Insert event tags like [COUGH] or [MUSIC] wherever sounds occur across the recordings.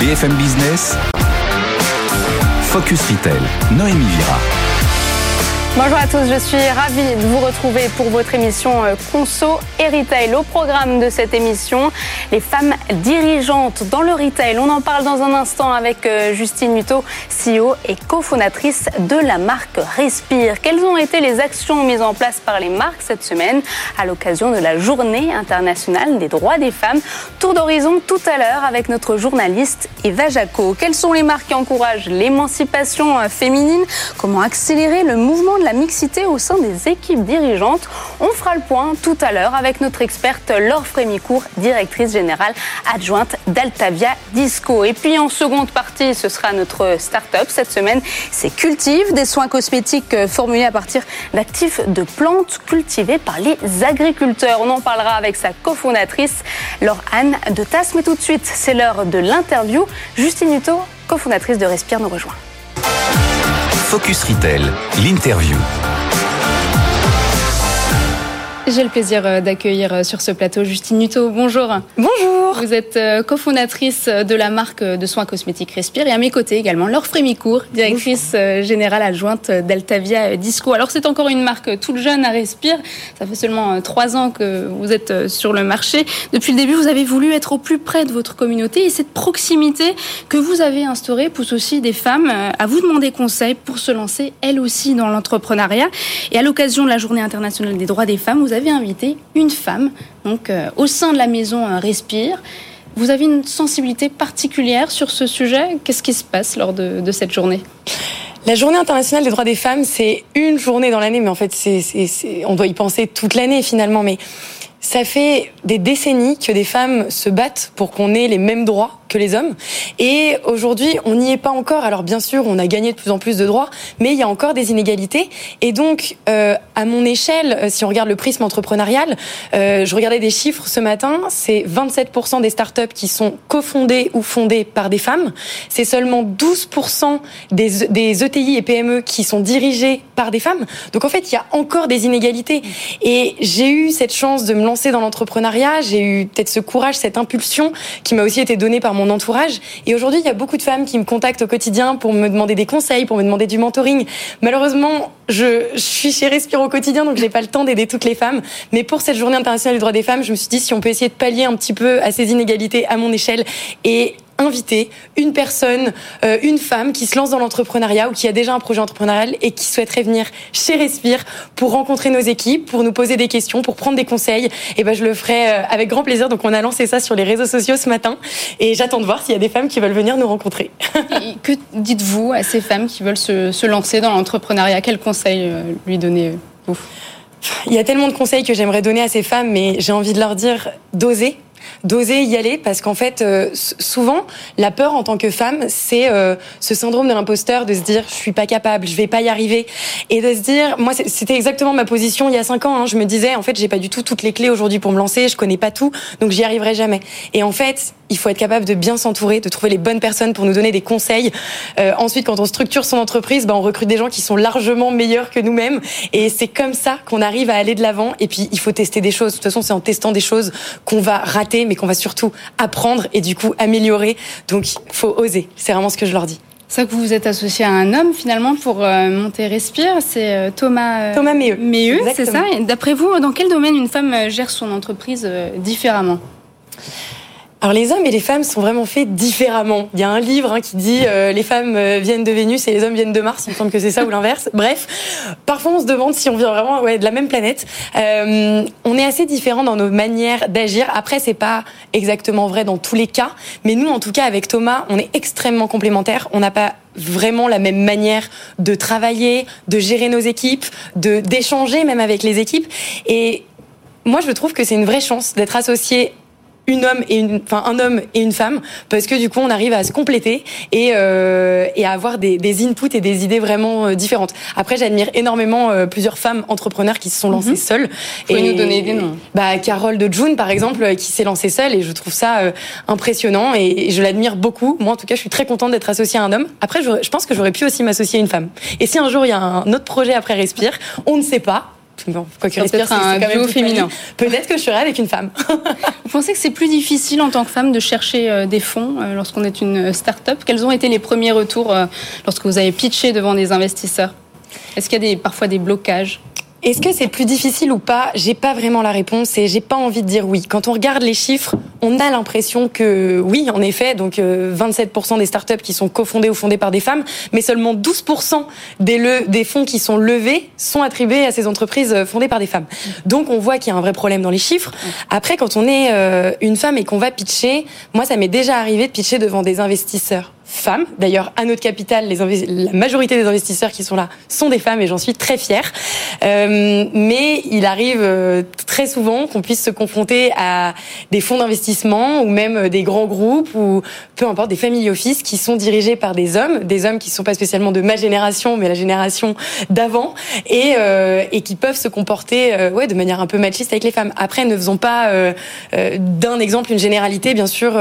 BFM Business, Focus Retail, Noémie Vira. Bonjour à tous, je suis ravie de vous retrouver pour votre émission euh, Conso et Retail. Au programme de cette émission, les femmes dirigeantes dans le retail. On en parle dans un instant avec euh, Justine Muto, CEO et cofondatrice de la marque Respire. Quelles ont été les actions mises en place par les marques cette semaine à l'occasion de la Journée internationale des droits des femmes? Tour d'horizon tout à l'heure avec notre journaliste Eva Jaco. Quelles sont les marques qui encouragent l'émancipation euh, féminine? Comment accélérer le mouvement de la mixité au sein des équipes dirigeantes? On fera le point tout à l'heure avec notre experte Laure Frémicourt, directrice générale adjointe d'Altavia Disco. Et puis en seconde partie, ce sera notre start-up cette semaine. C'est Cultive, des soins cosmétiques euh, formulés à partir d'actifs de plantes cultivées par les agriculteurs. On en parlera avec sa cofondatrice Laure Anne de Tasse. Mais tout de suite, c'est l'heure de l'interview. Justine Hutto, cofondatrice de Respire, nous rejoint. Focus Retail, l'interview. J'ai le plaisir euh, d'accueillir euh, sur ce plateau Justine Nuto. Bonjour. Bonjour. Vous êtes euh, cofondatrice de la marque de soins cosmétiques Respire et à mes côtés également Laure Frémicourt, directrice générale adjointe d'Altavia Disco. Alors c'est encore une marque toute jeune à Respire. Ça fait seulement trois ans que vous êtes sur le marché. Depuis le début, vous avez voulu être au plus près de votre communauté et cette proximité que vous avez instaurée pousse aussi des femmes à vous demander conseil pour se lancer elles aussi dans l'entrepreneuriat. Et à l'occasion de la Journée internationale des droits des femmes, vous avez avez invité une femme, donc euh, au sein de la maison euh, Respire. Vous avez une sensibilité particulière sur ce sujet. Qu'est-ce qui se passe lors de, cette journée? La journée internationale des droits des femmes, c'est une journée dans l'année, mais en fait, on doit y penser toute l'année finalement. Mais ça fait des décennies que des femmes se battent pour qu'on ait les mêmes droits que les hommes. Et aujourd'hui, on n'y est pas encore. Alors bien sûr, on a gagné de plus en plus de droits, mais il y a encore des inégalités. Et donc, euh, à mon échelle, euh, si on regarde le prisme entrepreneurial, euh, je regardais des chiffres ce matin, c'est 27% des startups qui sont cofondées ou fondées par des femmes. C'est seulement 12% des, des ETI et PME qui sont dirigées par des femmes. Donc en fait, il y a encore des inégalités. Et j'ai eu cette chance de me lancer dans l'entrepreneuriat. J'ai eu peut-être ce courage, cette impulsion qui m'a aussi été donnée par mon mon entourage. Et aujourd'hui, il y a beaucoup de femmes qui me contactent au quotidien pour me demander des conseils, pour me demander du mentoring. Malheureusement, je, suis chez Respire au quotidien, donc je n'ai pas le temps d'aider toutes les femmes. Mais pour cette journée internationale du droit des femmes, je me suis dit si on peut essayer de pallier un petit peu à ces inégalités à mon échelle et inviter une personne, euh, une femme qui se lance dans l'entrepreneuriat ou qui a déjà un projet entrepreneurial et qui souhaiterait venir chez Respire pour rencontrer nos équipes, pour nous poser des questions, pour prendre des conseils. Et ben je le ferai euh, avec grand plaisir. Donc on a lancé ça sur les réseaux sociaux ce matin et j'attends de voir s'il y a des femmes qui veulent venir nous rencontrer. [LAUGHS] que dites-vous à ces femmes qui veulent se, se lancer dans l'entrepreneuriat? Quels conseils euh, lui donner vous il y a tellement de conseils que j'aimerais donner à ces femmes, mais j'ai envie de leur dire d'oser, d'oser y aller parce qu'en fait euh, souvent la peur en tant que femme c'est euh, ce syndrome de l'imposteur de se dire je suis pas capable je vais pas y arriver. Et de se dire moi c'était exactement ma position il y a cinq ans hein. je me disais en fait j'ai pas du tout toutes les clés aujourd'hui pour me lancer je connais pas tout donc j'y arriverai jamais. Et en fait il faut être capable de bien s'entourer de trouver les bonnes personnes pour nous donner des conseils. Euh, ensuite quand on structure son entreprise bah, on recrute des gens qui sont largement meilleurs que nous-mêmes. Et c'est comme ça qu'on arrive à aller de l'avant. Et puis il faut tester des choses. De toute façon c'est en testant des choses qu'on va rater mais qu'on va surtout apprendre et du coup améliorer. Donc, il faut oser. C'est vraiment ce que je leur dis. C'est que vous vous êtes associé à un homme finalement pour euh, monter Respire, c'est euh, Thomas euh, Thomas Méheux. c'est ça? D'après vous, dans quel domaine une femme gère son entreprise différemment? Alors les hommes et les femmes sont vraiment faits différemment. Il y a un livre hein, qui dit euh, les femmes euh, viennent de Vénus et les hommes viennent de Mars. Il me semble que c'est ça ou l'inverse. [LAUGHS] Bref, parfois on se demande si on vient vraiment ouais, de la même planète. Euh, on est assez différents dans nos manières d'agir. Après, c'est pas exactement vrai dans tous les cas, mais nous, en tout cas, avec Thomas, on est extrêmement complémentaires. On n'a pas vraiment la même manière de travailler, de gérer nos équipes, de d'échanger même avec les équipes. Et moi, je trouve que c'est une vraie chance d'être associé une homme et une, enfin un homme et une femme, parce que du coup on arrive à se compléter et, euh, et à avoir des, des inputs et des idées vraiment euh, différentes. Après, j'admire énormément euh, plusieurs femmes entrepreneurs qui se sont lancées mhm. seules. Vous et nous donner des noms. Bah Carole de June par exemple, qui s'est lancée seule et je trouve ça impressionnant et, je l'admire beaucoup. Moi en tout cas, je suis très contente d'être associée à un homme. Après, je, je pense que j'aurais pu aussi m'associer à une femme. Et si un jour il y a un autre projet après Respire, on ne sait pas quoi que respire, c'est un duo féminin. Peut-être que je serai avec une femme. [LAUGHS] Vous pensez que c'est plus difficile en tant que femme de chercher des fonds lorsqu'on est une start-up? Quels ont été les premiers retours lorsque vous avez pitché devant des investisseurs? Est-ce qu'il y a des, parfois des blocages? Est-ce que c'est plus difficile ou pas? J'ai pas vraiment la réponse et j'ai pas envie de dire oui. Quand on regarde les chiffres, on a l'impression que oui, en effet, donc 27% euh, des startups qui sont cofondées ou fondées par des femmes, mais seulement 12% des, des fonds qui sont levés sont attribués à ces entreprises euh, fondées par des femmes. Donc on voit qu'il y a un vrai problème dans les chiffres. Après, quand on est euh, une femme et qu'on va pitcher, moi ça m'est déjà arrivé de pitcher devant des investisseurs femmes. D'ailleurs, à notre capital, les la majorité des investisseurs qui sont là sont des femmes et j'en suis très fière. Euh, mais il arrive euh, très souvent qu'on puisse se confronter à des fonds d'investissement ou même euh, des grands groupes ou peu importe des family office qui sont dirigés par des hommes, des hommes qui sont pas spécialement de ma génération mais la génération d'avant et, euh, et qui peuvent se comporter euh, ouais de manière un peu machiste avec les femmes. Après, ne faisons pas d'un exemple une généralité, bien sûr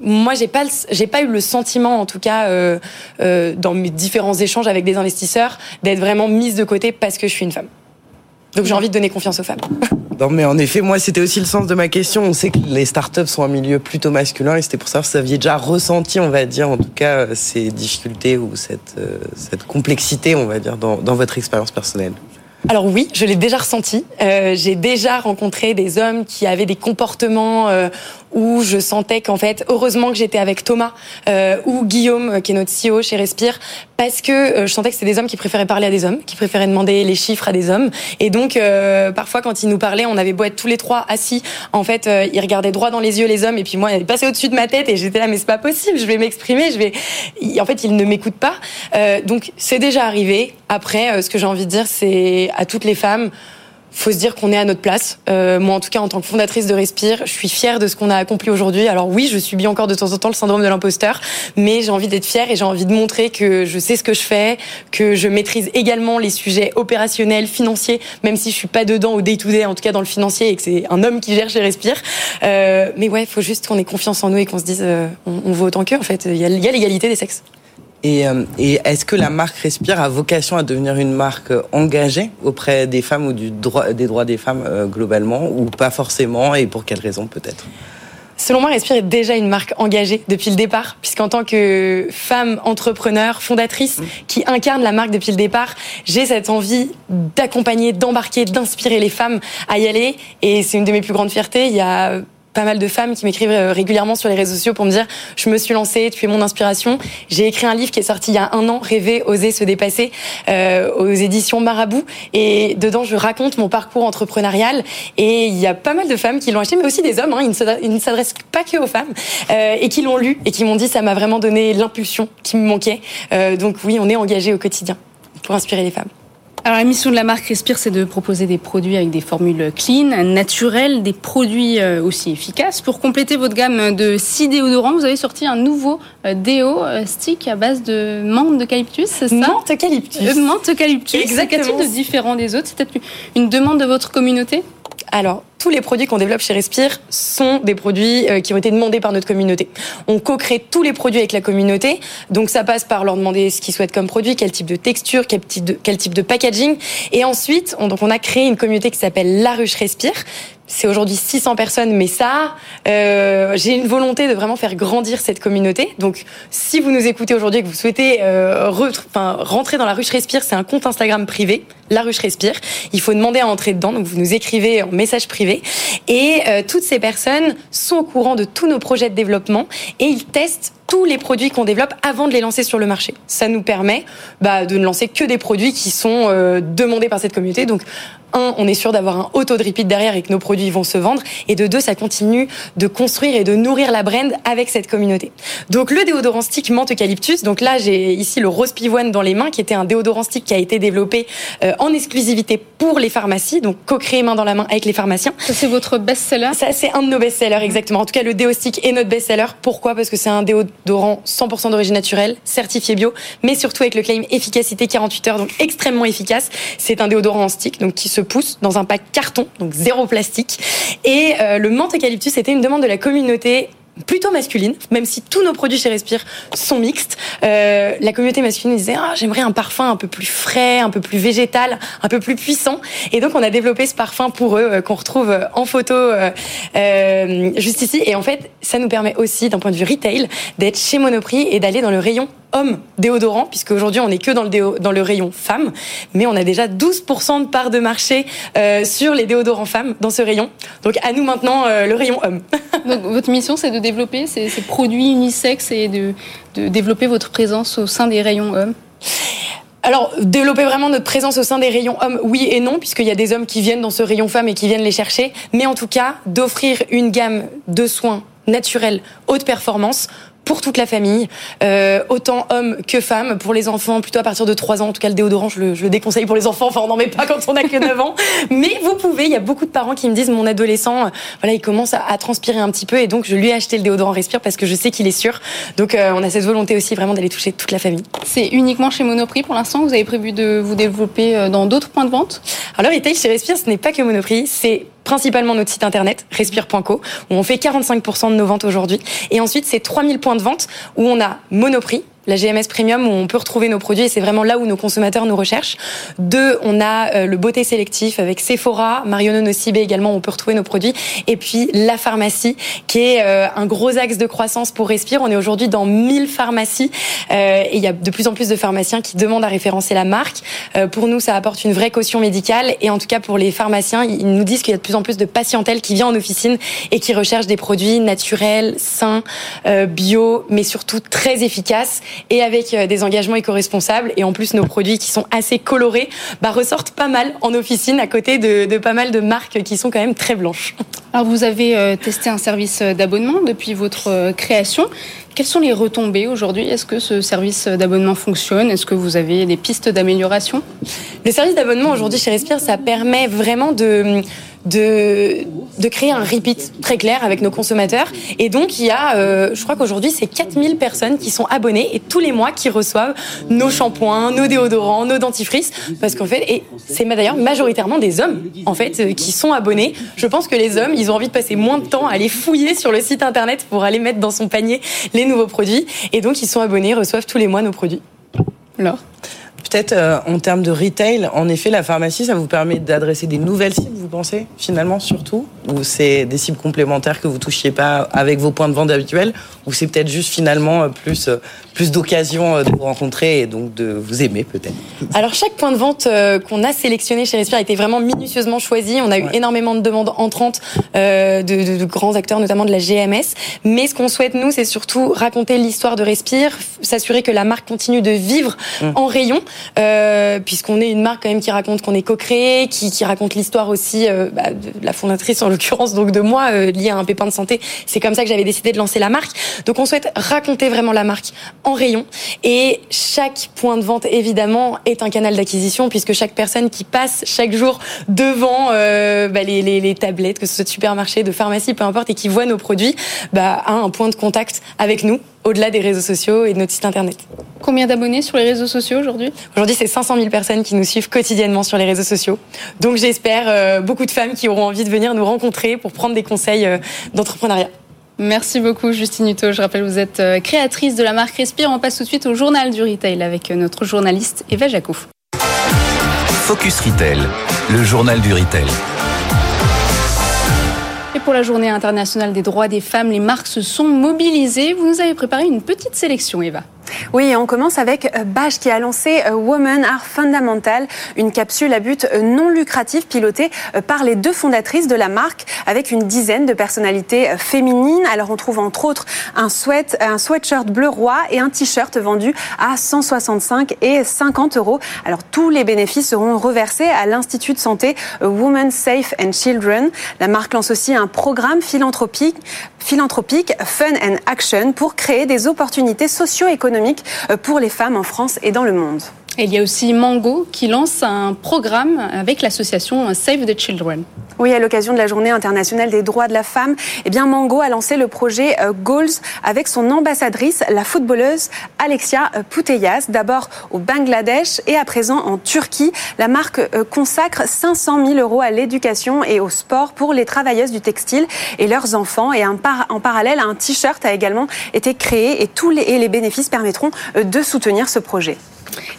moi, j'ai pas, j'ai pas eu le sentiment, en tout cas, euh, euh, dans mes différents échanges avec des investisseurs, d'être vraiment mise de côté parce que je suis une femme. Donc j'ai envie de donner confiance aux femmes. [LAUGHS] Non, mais en effet, moi, c'était aussi le sens de ma question. On sait que les startups sont un milieu plutôt masculin et c'était pour ça que vous aviez déjà ressenti, on va dire, en tout cas, ces difficultés ou cette, euh, cette complexité, on va dire, dans, dans votre expérience personnelle. Alors oui, je l'ai déjà ressenti. Euh, j'ai déjà rencontré des hommes qui avaient des comportements euh, où je sentais qu'en fait, heureusement que j'étais avec Thomas euh, ou Guillaume, euh, qui est notre CEO chez Respire, parce que euh, je sentais que c'était des hommes qui préféraient parler à des hommes, qui préféraient demander les chiffres à des hommes. Et donc, parfois, quand ils nous parlaient, on avait beau être tous les trois assis, en fait, ils regardaient droit dans les yeux les hommes, et puis moi, ils passaient au-dessus de ma tête, et j'étais là, mais c'est pas possible, je vais m'exprimer, je vais. En fait, ils ne m'écoutent pas. donc, c'est déjà arrivé. Après, ce que j'ai envie de dire, c'est à toutes les femmes faut se dire qu'on est à notre place. Euh, moi, en tout cas, en tant que fondatrice de Respire, je suis fière de ce qu'on a accompli aujourd'hui. Alors oui, je subis encore de temps en temps le syndrome de l'imposteur, mais j'ai envie d'être fière et j'ai envie de montrer que je sais ce que je fais, que je maîtrise également les sujets opérationnels, financiers, même si je suis pas dedans au day-to-day, en tout cas dans le financier, et que c'est un homme qui gère chez Respire. Euh, mais ouais, faut juste qu'on ait confiance en nous et qu'on se dise, euh, on, on, vaut autant qu'eux. En fait, il y a l'égalité des sexes. Et, euh, et est-ce que la marque Respire a vocation à devenir une marque engagée auprès des femmes ou du droit, des droits des femmes euh, globalement, ou pas forcément, et pour quelles raisons peut-être? Selon moi, Respire est déjà une marque engagée depuis le départ, puisqu'en tant que femme entrepreneur, fondatrice, mmh. qui incarne la marque depuis le départ, j'ai cette envie d'accompagner, d'embarquer, d'inspirer les femmes à y aller. Et c'est une de mes plus grandes fiertés. Il y a pas mal de femmes qui m'écrivent euh, régulièrement sur les réseaux sociaux pour me dire je me suis lancée, tu es mon inspiration. J'ai écrit un livre qui est sorti il y a un an, Rêver, oser, se dépasser, euh, aux éditions Marabout. Et dedans, je raconte mon parcours entrepreneurial. Et il y a pas mal de femmes qui l'ont acheté, mais aussi des hommes. Hein, ils ne s'adressent pas que aux femmes euh, et qui l'ont lu et qui m'ont dit ça m'a vraiment donné l'impulsion qui me manquait. Euh, donc oui, on est engagé au quotidien pour inspirer les femmes. Alors la mission de la marque Respire, c'est de proposer des produits avec des formules clean, naturelles, des produits euh, aussi efficaces. Pour compléter votre gamme de 6 déodorants, vous avez sorti un nouveau euh, déo euh, stick à base de menthe d'eucalyptus, c'est ça? Menthe eucalyptus. Menthe eucalyptus. Exactement. De différent des autres C'est peut-être une demande de votre communauté? Alors, tous les produits qu'on développe chez Respire sont des produits euh, qui ont été demandés par notre communauté. On co-crée tous les produits avec la communauté, donc ça passe par leur demander ce qu'ils souhaitent comme produit, quel type de texture, quel type de, quel type de packaging, et ensuite, on, donc on a créé une communauté qui s'appelle La Ruche Respire, c'est aujourd'hui 600 personnes, mais ça, euh, j'ai une volonté de vraiment faire grandir cette communauté. Donc, si vous nous écoutez aujourd'hui et que vous souhaitez euh, enfin, rentrer dans la ruche Respire, c'est un compte Instagram privé, la ruche Respire. Il faut demander à entrer dedans, donc vous nous écrivez en message privé. Et euh, toutes ces personnes sont au courant de tous nos projets de développement et ils testent tous les produits qu'on développe avant de les lancer sur le marché. Ça nous permet bah, de ne lancer que des produits qui sont euh, demandés par cette communauté. Donc un, on est sûr d'avoir un auto de repeat derrière et que nos produits vont se vendre. Et de deux, ça continue de construire et de nourrir la brand avec cette communauté. Donc le déodorant stick menthe eucalyptus. Donc là, j'ai ici le rose pivoine dans les mains, qui était un déodorant stick qui a été développé euh, en exclusivité pour les pharmacies, donc co-créé main dans la main avec les pharmaciens. Ça c'est votre best-seller? Ça c'est un de nos best-sellers exactement. En tout cas, le déo stick est notre best-seller. Pourquoi? Parce que c'est un déodorant 100% d'origine naturelle, certifié bio, mais surtout avec le claim efficacité 48 heures, donc extrêmement efficace. C'est un déodorant en stick, donc qui se pousse dans un pack carton, donc zéro plastique. Et euh, le menthe eucalyptus, c'était une demande de la communauté plutôt masculine, même si tous nos produits chez Respire sont mixtes. Euh, la communauté masculine disait ah, j'aimerais un parfum un peu plus frais, un peu plus végétal, un peu plus puissant. Et donc on a développé ce parfum pour eux euh, qu'on retrouve en photo euh, euh, juste ici. Et en fait, ça nous permet aussi, d'un point de vue retail, d'être chez Monoprix et d'aller dans le rayon homme déodorant, puisque aujourd'hui on n'est que dans le, dans le rayon femme, mais on a déjà 12% de part de marché euh, sur les déodorants femmes dans ce rayon. Donc à nous maintenant euh, le rayon homme. [LAUGHS] Donc votre mission c'est de développer ces, ces, produits unisexes et de, de développer votre présence au sein des rayons hommes? Alors, développer vraiment notre présence au sein des rayons hommes, oui et non, puisqu'il y a des hommes qui viennent dans ce rayon femmes et qui viennent les chercher. Mais en tout cas, d'offrir une gamme de soins naturels haute performance pour toute la famille, euh, autant hommes que femmes, pour les enfants plutôt à partir de 3 ans. En tout cas, le déodorant, je le, je le déconseille pour les enfants. Enfin, on n'en met pas quand on a que 9 ans. [LAUGHS] Mais vous pouvez. Il y a beaucoup de parents qui me disent mon adolescent, voilà, il commence à, à, transpirer un petit peu, et donc je lui ai acheté le déodorant Respire parce que je sais qu'il est sûr. Donc, euh, on a cette volonté aussi vraiment d'aller toucher toute la famille. C'est uniquement chez Monoprix pour l'instant? Vous avez prévu de vous développer euh, dans d'autres points de vente? Alors, retail chez Respire, ce n'est pas que Monoprix, c'est principalement notre site internet respire.co où on fait 45% de nos ventes aujourd'hui. Et ensuite c'est 3000 points de vente où on a Monoprix la GMS Premium où on peut retrouver nos produits et c'est vraiment là où nos consommateurs nous recherchent. Deux, on a euh, le beauté sélectif avec Sephora, Marionneau Nocibé également on peut retrouver nos produits et puis la pharmacie qui est euh, un gros axe de croissance pour Respire. On est aujourd'hui dans 1000 pharmacies euh, et il y a de plus en plus de pharmaciens qui demandent à référencer la marque. pour nous, ça apporte une vraie caution médicale et en tout cas pour les pharmaciens, ils nous disent qu'il y a de plus en plus de patientèle qui vient en officine et qui recherche des produits naturels, sains, bio, mais surtout très efficaces et avec euh, des engagements éco-responsables. Et en plus, nos produits qui sont assez colorés bah, ressortent pas mal en officine à côté de, de, pas mal de marques qui sont quand même très blanches. Alors, vous avez euh, testé un service d'abonnement depuis votre euh, création. Quelles sont les retombées aujourd'hui? Est-ce que ce service d'abonnement fonctionne? Est-ce que vous avez des pistes d'amélioration? Le service d'abonnement aujourd'hui chez Respire, ça permet vraiment de de, de créer un repeat très clair avec nos consommateurs. Et donc, il y a, euh, je crois qu'aujourd'hui, c'est 4000 personnes qui sont abonnées et tous les mois qui reçoivent nos shampoings, nos déodorants, nos dentifrices. Parce qu'en fait, et c'est d'ailleurs majoritairement des hommes, en fait, euh, qui sont abonnés. Je pense que les hommes, ils ont envie de passer moins de temps à aller fouiller sur le site internet pour aller mettre dans son panier les nouveaux produits. Et donc, ils sont abonnés, reçoivent tous les mois nos produits. Alors Peut-être euh, en termes de retail, en effet, la pharmacie, ça vous permet d'adresser des nouvelles cibles, vous pensez, finalement, surtout? Ou c'est des cibles complémentaires que vous touchiez pas avec vos points de vente habituels? Ou c'est peut-être juste finalement plus, plus d'occasions de vous rencontrer et donc de vous aimer, peut-être? Alors, chaque point de vente qu'on a sélectionné chez Respire a été vraiment minutieusement choisi. On a eu ouais. énormément de demandes entrantes euh, de, de, de, grands acteurs, notamment de la GMS. Mais ce qu'on souhaite, nous, c'est surtout raconter l'histoire de Respire, s'assurer que la marque continue de vivre mmh. en rayon. Euh, puisqu'on est une marque quand même qui raconte qu'on est co-créé, qui, qui, raconte l'histoire aussi euh, bah, de la fondatrice en l'occurrence, donc de moi, euh, liée à un pépin de santé. C'est comme ça que j'avais décidé de lancer la marque. Donc on souhaite raconter vraiment la marque en rayon. Et chaque point de vente, évidemment, est un canal d'acquisition, puisque chaque personne qui passe chaque jour devant bah, les, les, les, tablettes, que ce soit de supermarché, de pharmacie, peu importe, et qui voit nos produits, bah, a un point de contact avec nous au-delà des réseaux sociaux et de notre site internet. Combien d'abonnés sur les réseaux sociaux aujourd'hui? Aujourd'hui, c'est 500 000 personnes qui nous suivent quotidiennement sur les réseaux sociaux. Donc j'espère euh, beaucoup de femmes qui auront envie de venir nous rencontrer pour prendre des conseils euh, d'entrepreneuriat. Merci beaucoup Justine Hutto. Je rappelle, vous êtes euh, créatrice de la marque Respire. On passe tout de suite au journal du retail avec notre journaliste Eva Jaco. Focus Retail, le journal du retail. Pour la journée internationale des droits des femmes, les marques se sont mobilisées. Vous nous avez préparé une petite sélection, Eva. Oui, on commence avec Bache qui a lancé Women Are Fundamental, une capsule à but non lucratif pilotée par les deux fondatrices de la marque avec une dizaine de personnalités féminines. Alors on trouve entre autres un sweat, un sweatshirt bleu roi et un t-shirt vendu à 165 et 50 euros. Alors tous les bénéfices seront reversés à l'Institut de santé Women Safe and Children. La marque lance aussi un programme philanthropique, philanthropique Fun and Action pour créer des opportunités socio-économiques pour les femmes en France et dans le monde. Il y a aussi Mango qui lance un programme avec l'association Save the Children. Oui, à l'occasion de la Journée internationale des droits de la femme, eh bien Mango a lancé le projet euh, Goals avec son ambassadrice, la footballeuse Alexia euh, Putellas. D'abord au Bangladesh et à présent en Turquie. La marque euh, consacre 500 000 euros à l'éducation et au sport pour les travailleuses du textile et leurs enfants. Et en parallèle, un t-shirt a également été créé et tous les bénéfices permettront de soutenir ce projet.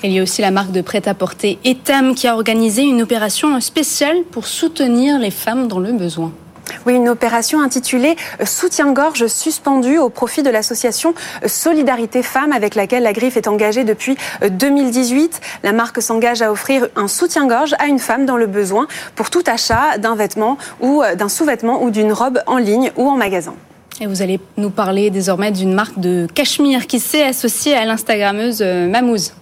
Il y a aussi la marque de prêt-à-porter Etam qui a organisé une opération spéciale pour soutenir les femmes dans le besoin. Oui, une opération intitulée Soutien-gorge suspendu au profit de l'association Solidarité Femmes avec laquelle la Griffe est engagée depuis 2018. La marque s'engage à offrir un soutien-gorge à une femme dans le besoin pour tout achat d'un vêtement ou d'un sous-vêtement ou d'une robe en ligne ou en magasin. Et vous allez nous parler désormais d'une marque de cachemire qui s'est associée à l'Instagrammeuse Mamouze.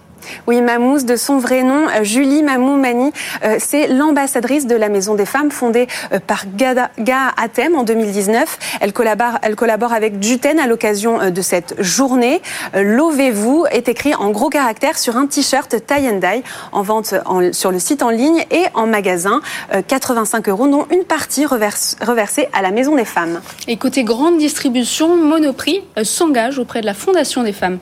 Oui, Mamouze, de son vrai nom, euh, Julie Mamou-Mani, euh, c'est l'ambassadrice de la Maison des Femmes fondée euh, par Ga Atem en 2019. Elle collabore, avec Juten à l'occasion de cette journée. Lovez-vous est écrit en gros caractères sur un t-shirt tie and dye en vente sur le site en ligne et en magasin. 85 euros, dont une partie reversée à la Maison des Femmes. Et côté grande distribution, Monoprix s'engage auprès de la Fondation des femmes.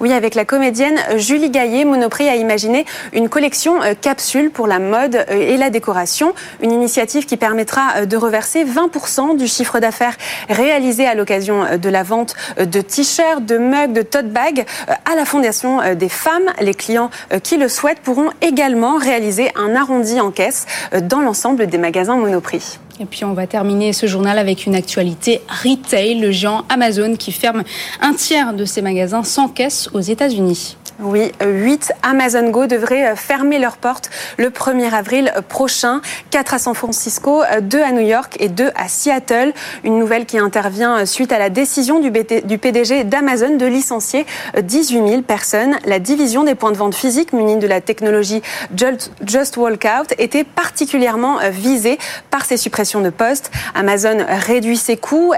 Oui, avec la comédienne Julie Gaillet, Monoprix a imaginé une collection euh, capsule pour la mode euh, et la décoration. Une initiative qui permettra euh, de reverser 20% du chiffre d'affaires réalisé à l'occasion de la vente de t-shirts, de mugs, de tote bags à la Fondation des femmes. Les clients qui le souhaitent pourront également réaliser un arrondi en caisse dans l'ensemble des magasins Monoprix. Et puis on va terminer ce journal avec une actualité retail, le géant Amazon qui ferme un tiers de ses magasins sans caisse aux États-Unis. Oui, 8 Amazon Go devraient fermer leurs portes le 1er avril prochain. 4 à San Francisco, 2 à New York et 2 à Seattle. Une nouvelle qui intervient suite à la décision du PDG d'Amazon de licencier 18 euh, 000 personnes. La division des points de vente physiques munis de la technologie Just Walkout était particulièrement visée par ces suppressions de postes. Amazon réduit ses coûts.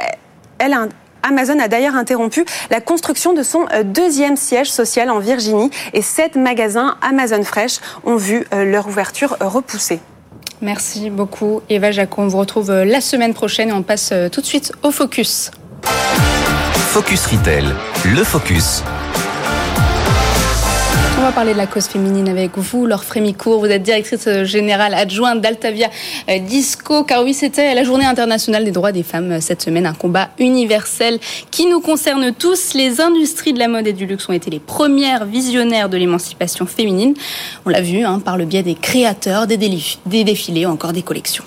Elle a Amazon a d'ailleurs interrompu la construction de son euh, deuxième siège social en Virginie et sept magasins Amazon Fresh ont vu euh, leur ouverture repoussée. Merci beaucoup Eva Jacon. On vous retrouve euh, la semaine prochaine et on passe tout de suite au focus. Focus Retail, le focus on va parler de la cause féminine avec vous, Laure Frémicourt. Vous êtes directrice générale adjointe d'Altavia Disco. Car oui, c'était la journée internationale des droits des femmes cette semaine. Un combat universel qui nous concerne tous. Les industries de la mode et du luxe ont été les premières visionnaires de l'émancipation féminine. On l'a vu hein, par le biais des créateurs, des, des défilés ou encore des collections.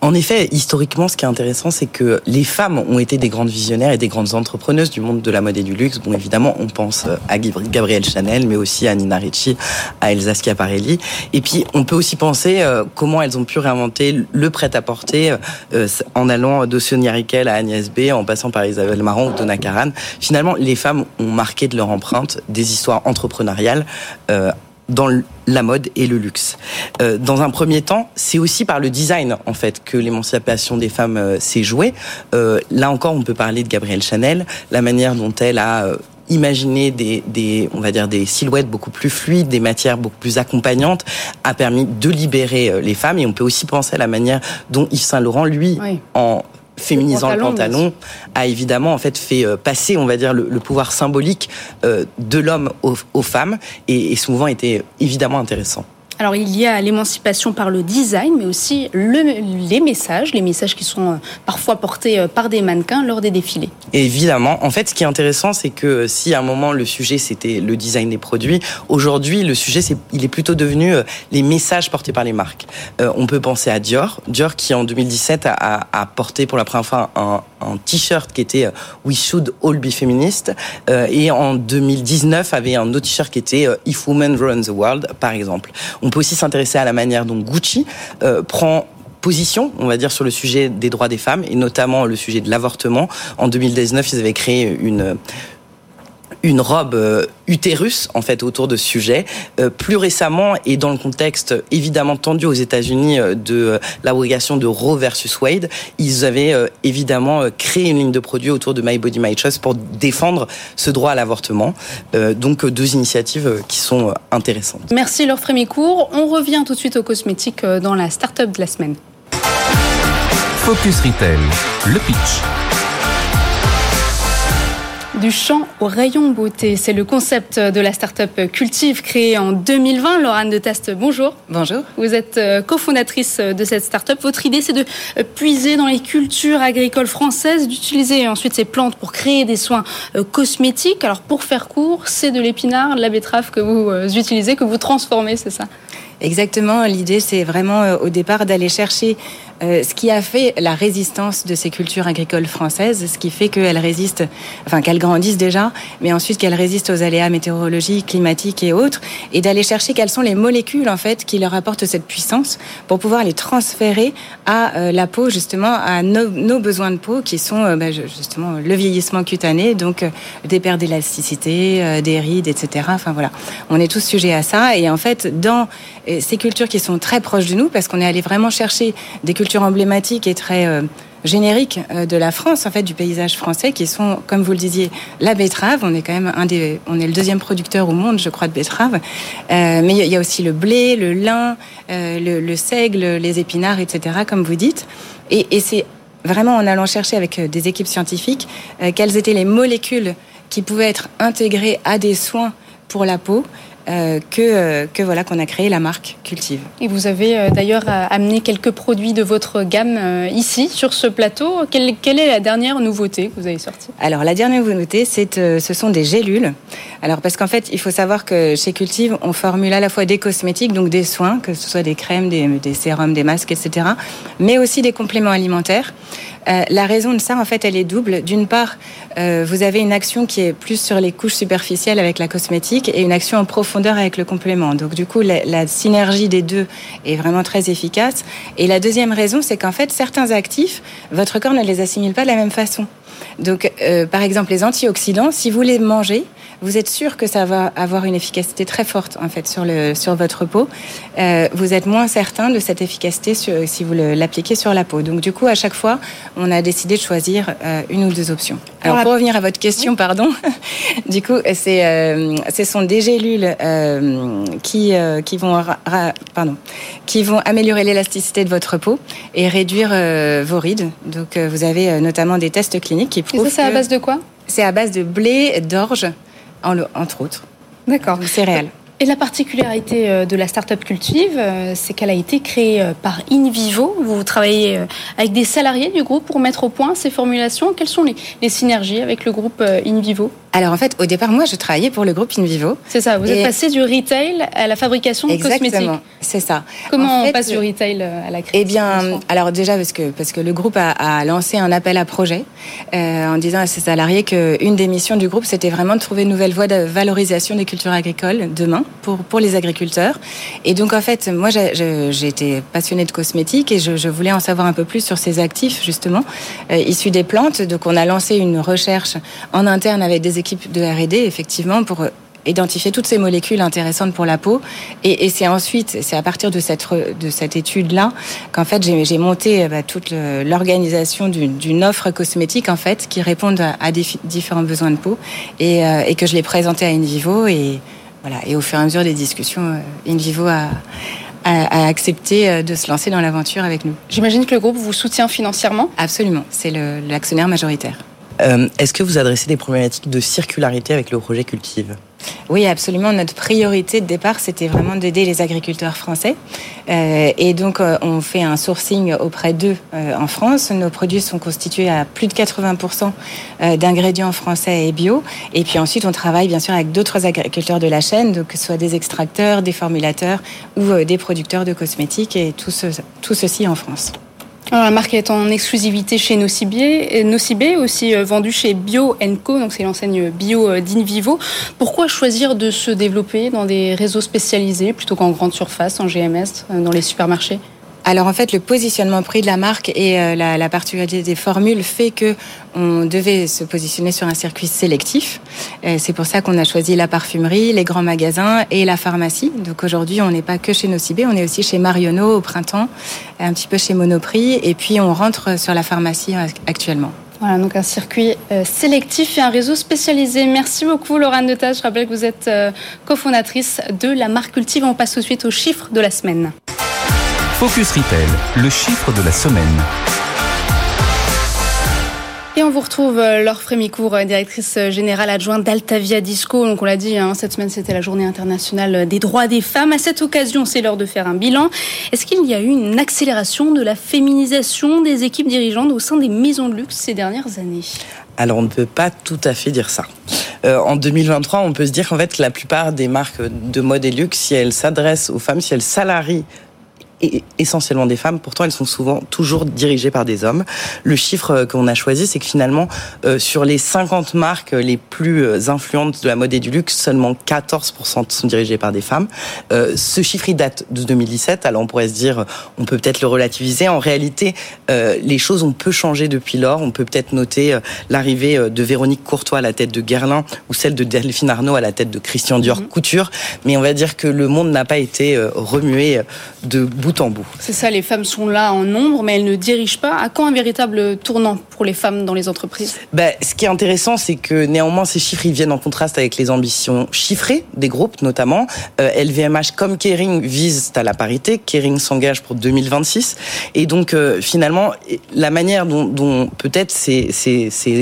En effet, historiquement, ce qui est intéressant, c'est que les femmes ont été des grandes visionnaires et des grandes entrepreneuses du monde de la mode et du luxe. Bon, évidemment, on pense à Gabrielle Chanel, mais aussi à Nina Ricci, à Elsa Schiaparelli. Et puis, on peut aussi penser euh, comment elles ont pu réinventer le prêt-à-porter euh, en allant de Sonia Riquel à Agnès B, en passant par Isabelle Marant ou Donna Karan. Finalement, les femmes ont marqué de leur empreinte des histoires entrepreneuriales euh, dans la mode et le luxe. Euh, dans un premier temps, c'est aussi par le design en fait que l'émancipation des femmes euh, s'est jouée. Euh, là encore, on peut parler de Gabrielle Chanel, la manière dont elle a imaginé des, des, on va dire des silhouettes beaucoup plus fluides, des matières beaucoup plus accompagnantes, a permis de libérer les femmes. Et on peut aussi penser à la manière dont Yves Saint Laurent, lui, en féminisant le pantalon, a évidemment en fait fait euh, passer, on va dire, le, pouvoir symbolique euh, de l'homme aux, femmes et, et souvent était évidemment intéressant. Alors il y a l'émancipation par le design, mais aussi les messages, les messages qui sont euh, parfois portés euh, par des mannequins lors des défilés. évidemment, en fait, ce qui est intéressant, c'est que euh, si à un moment le sujet c'était le design des produits, aujourd'hui le sujet il est plutôt devenu les messages portés par les marques. on peut penser à Dior, Dior qui en 2017 a, porté pour la première fois un, t-shirt qui était We Should All Be Feminist, et en 2019 avait un autre t-shirt qui était If Women Run the World, par exemple. Peut aussi s'intéresser à la manière dont Gucci euh, prend position, on va dire, sur le sujet des droits des femmes et notamment le sujet de l'avortement. En 2019, ils avaient créé une une robe euh, utérus en fait autour de ce sujet. Euh, plus récemment et dans le contexte évidemment tendu aux États-Unis euh, de l'abrogation de Roe versus Wade, ils avaient évidemment créé une ligne de produits autour de My Body My Choice pour défendre ce droit à l'avortement. donc deux initiatives qui sont intéressantes. Merci Laure Frémicourt. On revient tout de suite aux cosmétiques dans la start-up de la semaine. Focus Retail, le pitch. Du champ au rayon beauté, c'est le concept de la start-up Cultive créée en 2020. Laurent de Test, bonjour. Bonjour. Vous êtes euh, cofondatrice de cette start-up. Votre idée, c'est de euh, puiser dans les cultures agricoles françaises, d'utiliser ensuite ces plantes pour créer des soins euh, cosmétiques. Alors, pour faire court, c'est de l'épinard, de la betterave que vous utilisez, que vous transformez, c'est ça? Exactement. L'idée, c'est vraiment au départ d'aller chercher euh, ce qui a fait la résistance de ces cultures agricoles françaises, ce qui fait qu'elles résistent, enfin qu'elles grandissent déjà, mais ensuite qu'elles résistent aux aléas météorologiques, climatiques et autres, et d'aller chercher quelles sont les molécules en fait qui leur apportent cette puissance pour pouvoir les transférer à euh, la peau justement, à nos, besoins de peau qui sont euh, bah, justement le vieillissement cutané, donc des pertes d'élasticité, des rides, etc. Enfin voilà, on est tous sujets à ça, et en fait dans ces cultures qui sont très proches de nous, parce qu'on est allé vraiment chercher des cultures emblématiques et très euh, génériques euh, de la France, en fait, du paysage français, qui sont, comme vous le disiez, la betterave. On est quand même un des, on est le deuxième producteur au monde, je crois, de betterave. Euh, mais il y a aussi le blé, le lin, le, seigle, les épinards, etc., comme vous dites. Et, et c'est vraiment en allant chercher avec des équipes scientifiques quelles étaient les molécules qui pouvaient être intégrées à des soins pour la peau euh, que, euh, que voilà qu'on a créé la marque Cultive. Et vous avez euh, d'ailleurs amené quelques produits de votre gamme ici sur ce plateau. Quelle, quelle, est la dernière nouveauté que vous avez sortie? Alors la dernière nouveauté, c'est ce sont des gélules. Alors parce qu'en fait, il faut savoir que chez Cultive, on formule à la fois des cosmétiques, donc des soins, que ce soit des crèmes, des, des sérums, des masques, etc., mais aussi des compléments alimentaires. Euh, la raison de ça, en fait, elle est double. D'une part, euh, vous avez une action qui est plus sur les couches superficielles avec la cosmétique et une action en profondeur avec le complément. Donc, du coup, la, synergie des deux est vraiment très efficace. Et la deuxième raison, c'est qu'en fait, certains actifs, votre corps ne les assimile pas de la même façon. Donc, euh, par exemple, les antioxydants, si vous les mangez, vous êtes sûr que ça va avoir une efficacité très forte en fait sur le sur votre peau. Euh, vous êtes moins certain de cette efficacité si vous l'appliquez sur la peau. Donc du coup, à chaque fois, on a décidé de choisir euh, une ou deux options. Alors, pour revenir à votre question, pardon, [LAUGHS] du coup, c'est ce sont des gélules qui qui vont pardon qui vont améliorer l'élasticité de votre peau et réduire vos rides. Donc vous avez notamment des tests cliniques qui prouvent. Et ça, c'est à base de quoi C'est à base de blé, d'orge entre autres. D'accord. réel. Et la particularité euh, de la start-up Cultive, euh, c'est qu'elle a été créée euh, par InVivo. Vous travaillez avec des salariés du groupe pour mettre au point ces formulations. Quelles sont les, synergies avec le groupe InVivo alors en fait, au départ, moi, je travaillais pour le groupe InVivo. C'est ça. Vous êtes passé du retail à la fabrication de Exactement, cosmétiques. C'est ça. Comment on passe du retail à la création Eh bien, alors déjà parce que parce que le groupe a, lancé un appel à projet en disant à ses salariés qu'une des missions du groupe, c'était vraiment de trouver une nouvelle voie de valorisation des cultures agricoles demain pour, pour les agriculteurs. Et donc, en fait, moi, j'ai été passionnée de cosmétiques et je, voulais en savoir un peu plus sur ces actifs, justement, euh, issus des plantes. Donc, on a lancé une recherche en interne avec des équipes de R&D, effectivement, pour identifier toutes ces molécules intéressantes pour la peau. Et, c'est ensuite, c'est à partir de cette, de cette étude-là qu'en fait j'ai monté bah, toute l'organisation d'une offre cosmétique en fait qui répond à, des différents besoins de peau et, euh, et que je l'ai présentée à InVivo et voilà. Et au fur et à mesure des discussions, euh, InVivo a, a, accepté euh, de se lancer dans l'aventure avec nous. J'imagine que le groupe vous soutient financièrement? Absolument, c'est l'actionnaire majoritaire. Euh, est-ce que vous adressez des problématiques de circularité avec le projet Cultive? Oui, absolument. Notre priorité de départ, c'était vraiment d'aider les agriculteurs français. Euh, et donc, euh, on fait un sourcing auprès d'eux en France. Nos produits sont constitués à plus de 80% d'ingrédients français et bio. Et puis ensuite, on travaille bien sûr avec d'autres agriculteurs de la chaîne, donc que ce soit des extracteurs, des formulateurs ou des producteurs de cosmétiques et tout ceci en France. Alors, la marque est en exclusivité chez Nocibé, Nocibé aussi euh, vendue chez Bio Co, donc c'est l'enseigne bio euh, d'Invivo. Pourquoi choisir de se développer dans des réseaux spécialisés plutôt qu'en grande surface, en GMS, euh, dans les supermarchés? Alors en fait, le positionnement prix de la marque et euh, la, particularité des formules fait que on devait se positionner sur un circuit sélectif. C'est pour ça qu'on a choisi la parfumerie, les grands magasins et la pharmacie. Donc aujourd'hui, on n'est pas que chez Nocibé, on est aussi chez Marionneau au printemps, un petit peu chez Monoprix, et puis on rentre sur la pharmacie euh, actuellement. Voilà, donc un circuit euh, sélectif et un réseau spécialisé. Merci beaucoup, Laurent Detage. Je rappelle que vous êtes cofondatrice de la marque Cultive. On passe tout de suite aux chiffres de la semaine. Focus Retail, le chiffre de la semaine. Et on vous retrouve euh, Laure Frémicourt, euh, directrice euh, générale adjointe d'Altavia Disco. Donc on l'a dit, hein, cette semaine c'était la journée internationale des droits des femmes. À cette occasion, c'est l'heure de faire un bilan. Est-ce qu'il y a eu une accélération de la féminisation des équipes dirigeantes au sein des maisons de luxe ces dernières années? Alors on ne peut pas tout à fait dire ça. en 2023, on peut se dire qu'en fait la plupart des marques de mode et luxe, si elles s'adressent aux femmes, si elles salarient essentiellement des femmes. Pourtant, elles sont souvent toujours dirigées par des hommes. Le chiffre euh, qu'on a choisi, c'est que finalement, euh, sur les 50 marques les plus euh, influentes de la mode et du luxe, seulement 14% sont dirigées par des femmes. ce chiffre, il date de 2017. Alors, on pourrait se dire, on peut peut-être le relativiser. En réalité, les choses ont peu changé depuis lors. On peut peut-être noter l'arrivée de Véronique Courtois à la tête de Guerlain ou celle de Delphine Arnaud à la tête de Christian Dior mhm. Couture. Mais on va dire que le monde n'a pas été remué de bout c'est ça, les femmes sont là en nombre, mais elles ne dirigent pas. À quand un véritable tournant? Les femmes dans les entreprises ben, Ce qui est intéressant, c'est que néanmoins, ces chiffres ils viennent en contraste avec les ambitions chiffrées des groupes, notamment. LVMH euh, comme Kering visent à la parité. Kering s'engage pour 2026. Et donc, euh, finalement, la manière dont, peut-être ces,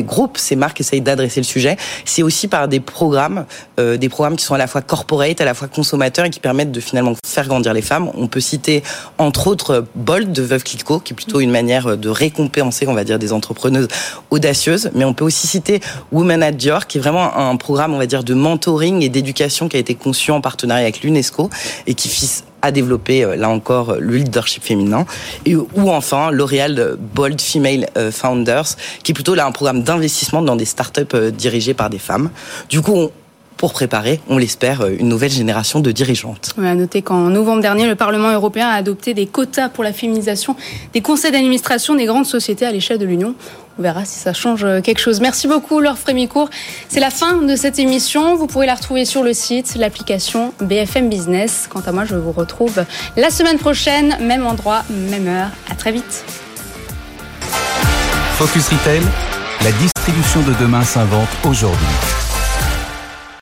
groupes, ces marques essayent d'adresser le sujet, c'est aussi par des programmes, euh, des programmes qui sont à la fois corporate, à la fois consommateurs et qui permettent de finalement faire grandir les femmes. On peut citer entre autres Bold de Veuve Clicquot, qui est plutôt une manière de récompenser, on va dire, des entrepreneuses audacieuses. Mais on peut aussi citer Women at Dior, qui est vraiment un programme, on va dire, de mentoring et d'éducation qui a été conçu en partenariat avec l'UNESCO et qui vise à développer, euh, là encore, le leadership féminin. Et, ou enfin, L'Oréal Bold Female euh, Founders, qui est plutôt là un programme d'investissement dans des startups euh, dirigées par des femmes. Du coup, on, pour préparer, on l'espère, une nouvelle génération de dirigeantes. On va noter qu'en novembre dernier, le Parlement européen a adopté des quotas pour la féminisation des conseils d'administration des grandes sociétés à l'échelle de l'Union. On verra si ça change quelque chose. Merci beaucoup, Laure Frémicourt. C'est la fin de cette émission. Vous pourrez la retrouver sur le site, l'application BFM Business. Quant à moi, je vous retrouve la semaine prochaine, même endroit, même heure. À très vite. Focus Retail, la distribution de demain s'invente aujourd'hui.